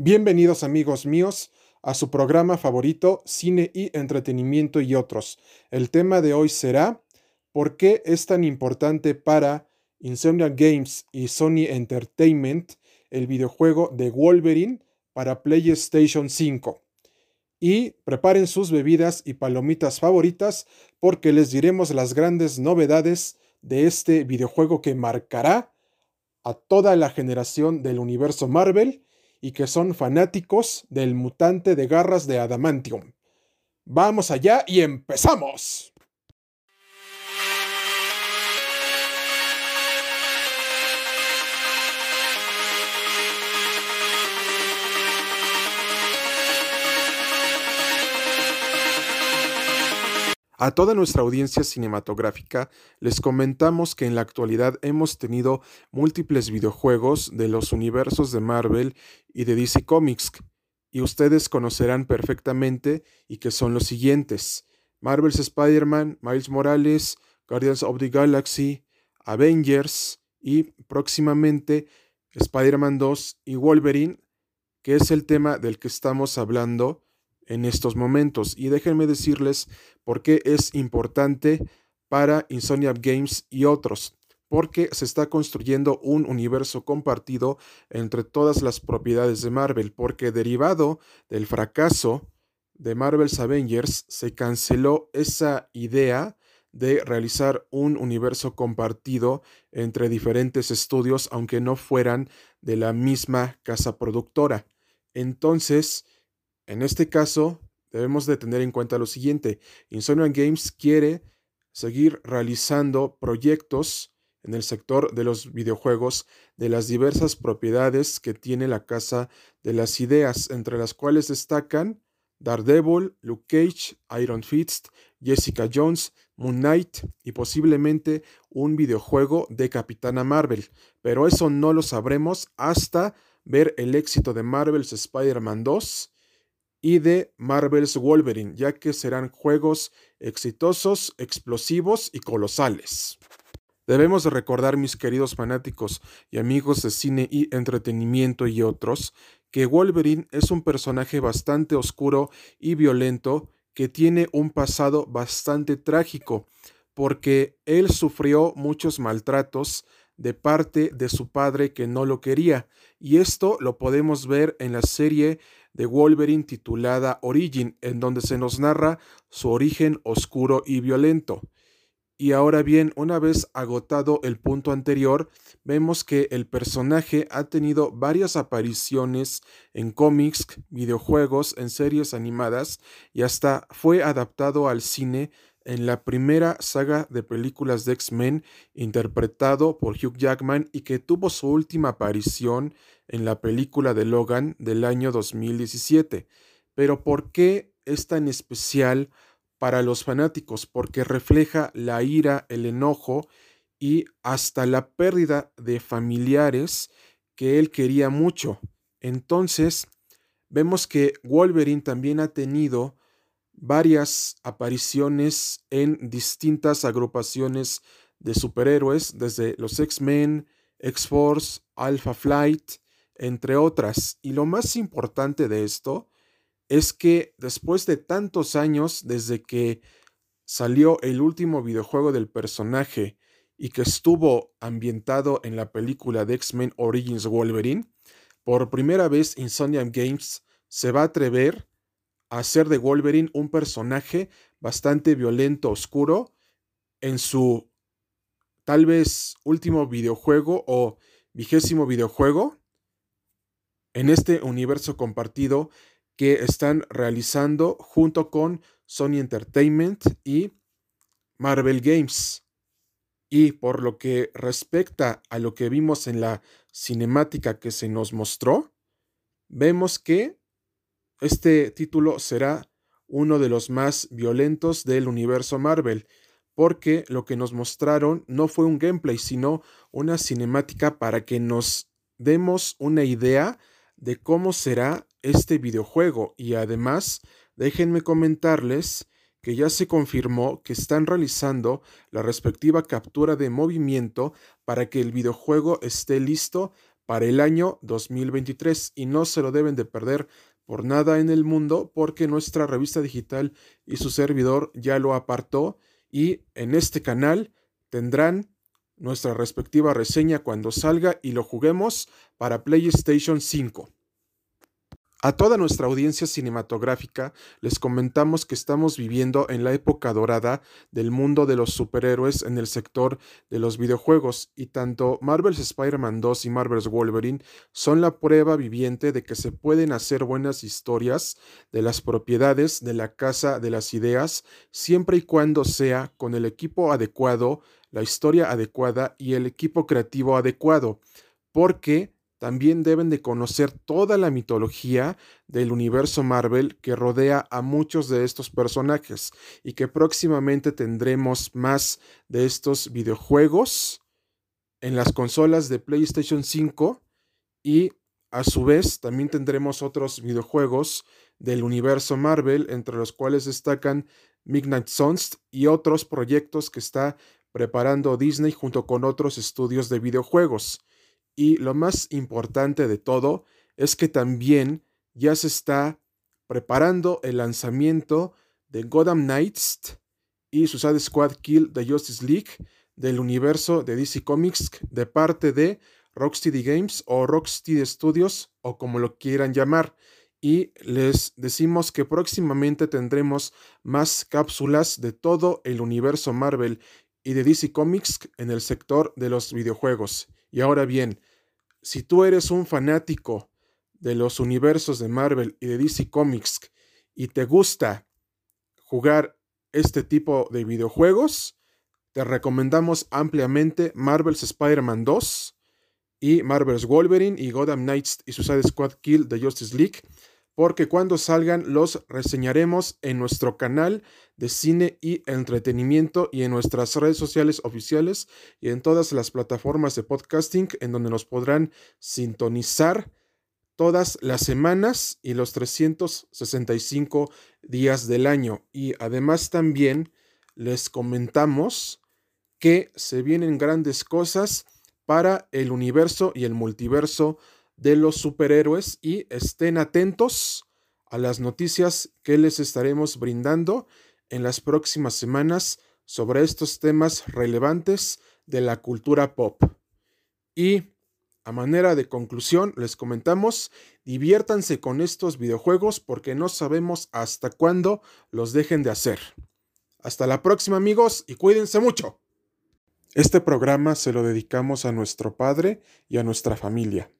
Bienvenidos amigos míos a su programa favorito Cine y Entretenimiento y otros. El tema de hoy será ¿Por qué es tan importante para Insomnia Games y Sony Entertainment el videojuego de Wolverine para PlayStation 5? Y preparen sus bebidas y palomitas favoritas porque les diremos las grandes novedades de este videojuego que marcará a toda la generación del universo Marvel y que son fanáticos del mutante de garras de adamantium. Vamos allá y empezamos. A toda nuestra audiencia cinematográfica les comentamos que en la actualidad hemos tenido múltiples videojuegos de los universos de Marvel y de DC Comics, y ustedes conocerán perfectamente y que son los siguientes. Marvel's Spider-Man, Miles Morales, Guardians of the Galaxy, Avengers y próximamente Spider-Man 2 y Wolverine, que es el tema del que estamos hablando en estos momentos. Y déjenme decirles por qué es importante para Insomnia Games y otros. Porque se está construyendo un universo compartido entre todas las propiedades de Marvel. Porque derivado del fracaso de Marvel's Avengers, se canceló esa idea de realizar un universo compartido entre diferentes estudios, aunque no fueran de la misma casa productora. Entonces, en este caso, debemos de tener en cuenta lo siguiente. Insomniac Games quiere seguir realizando proyectos en el sector de los videojuegos de las diversas propiedades que tiene la Casa de las Ideas, entre las cuales destacan Daredevil, Luke Cage, Iron Fist, Jessica Jones, Moon Knight y posiblemente un videojuego de Capitana Marvel. Pero eso no lo sabremos hasta ver el éxito de Marvel's Spider-Man 2 y de Marvel's Wolverine, ya que serán juegos exitosos, explosivos y colosales. Debemos recordar, mis queridos fanáticos y amigos de cine y entretenimiento y otros, que Wolverine es un personaje bastante oscuro y violento que tiene un pasado bastante trágico, porque él sufrió muchos maltratos de parte de su padre que no lo quería, y esto lo podemos ver en la serie de Wolverine titulada Origin, en donde se nos narra su origen oscuro y violento. Y ahora bien, una vez agotado el punto anterior, vemos que el personaje ha tenido varias apariciones en cómics, videojuegos, en series animadas y hasta fue adaptado al cine en la primera saga de películas de X-Men interpretado por Hugh Jackman y que tuvo su última aparición en la película de Logan del año 2017. Pero ¿por qué es tan especial para los fanáticos? Porque refleja la ira, el enojo y hasta la pérdida de familiares que él quería mucho. Entonces, vemos que Wolverine también ha tenido varias apariciones en distintas agrupaciones de superhéroes, desde los X-Men, X-Force, Alpha Flight, entre otras. Y lo más importante de esto es que después de tantos años desde que salió el último videojuego del personaje y que estuvo ambientado en la película de X-Men Origins Wolverine, por primera vez Insomnia Games se va a atrever hacer de Wolverine un personaje bastante violento, oscuro, en su tal vez último videojuego o vigésimo videojuego en este universo compartido que están realizando junto con Sony Entertainment y Marvel Games. Y por lo que respecta a lo que vimos en la cinemática que se nos mostró, vemos que este título será uno de los más violentos del universo Marvel, porque lo que nos mostraron no fue un gameplay, sino una cinemática para que nos demos una idea de cómo será este videojuego. Y además, déjenme comentarles que ya se confirmó que están realizando la respectiva captura de movimiento para que el videojuego esté listo para el año 2023 y no se lo deben de perder por nada en el mundo porque nuestra revista digital y su servidor ya lo apartó y en este canal tendrán nuestra respectiva reseña cuando salga y lo juguemos para PlayStation 5. A toda nuestra audiencia cinematográfica les comentamos que estamos viviendo en la época dorada del mundo de los superhéroes en el sector de los videojuegos y tanto Marvel's Spider-Man 2 y Marvel's Wolverine son la prueba viviente de que se pueden hacer buenas historias de las propiedades de la casa de las ideas siempre y cuando sea con el equipo adecuado, la historia adecuada y el equipo creativo adecuado, porque también deben de conocer toda la mitología del universo Marvel que rodea a muchos de estos personajes y que próximamente tendremos más de estos videojuegos en las consolas de PlayStation 5 y a su vez también tendremos otros videojuegos del universo Marvel entre los cuales destacan Midnight Suns y otros proyectos que está preparando Disney junto con otros estudios de videojuegos. Y lo más importante de todo es que también ya se está preparando el lanzamiento de Gotham Knights y Suicide Squad Kill the Justice League del universo de DC Comics de parte de Rocksteady Games o Rocksteady Studios o como lo quieran llamar. Y les decimos que próximamente tendremos más cápsulas de todo el universo Marvel y de DC Comics en el sector de los videojuegos. Y ahora bien, si tú eres un fanático de los universos de Marvel y de DC Comics y te gusta jugar este tipo de videojuegos, te recomendamos ampliamente Marvel's Spider-Man 2 y Marvel's Wolverine y Gotham Knights y Suicide Squad Kill the Justice League porque cuando salgan los reseñaremos en nuestro canal de cine y entretenimiento y en nuestras redes sociales oficiales y en todas las plataformas de podcasting en donde nos podrán sintonizar todas las semanas y los 365 días del año. Y además también les comentamos que se vienen grandes cosas para el universo y el multiverso de los superhéroes y estén atentos a las noticias que les estaremos brindando en las próximas semanas sobre estos temas relevantes de la cultura pop. Y a manera de conclusión, les comentamos, diviértanse con estos videojuegos porque no sabemos hasta cuándo los dejen de hacer. Hasta la próxima amigos y cuídense mucho. Este programa se lo dedicamos a nuestro padre y a nuestra familia.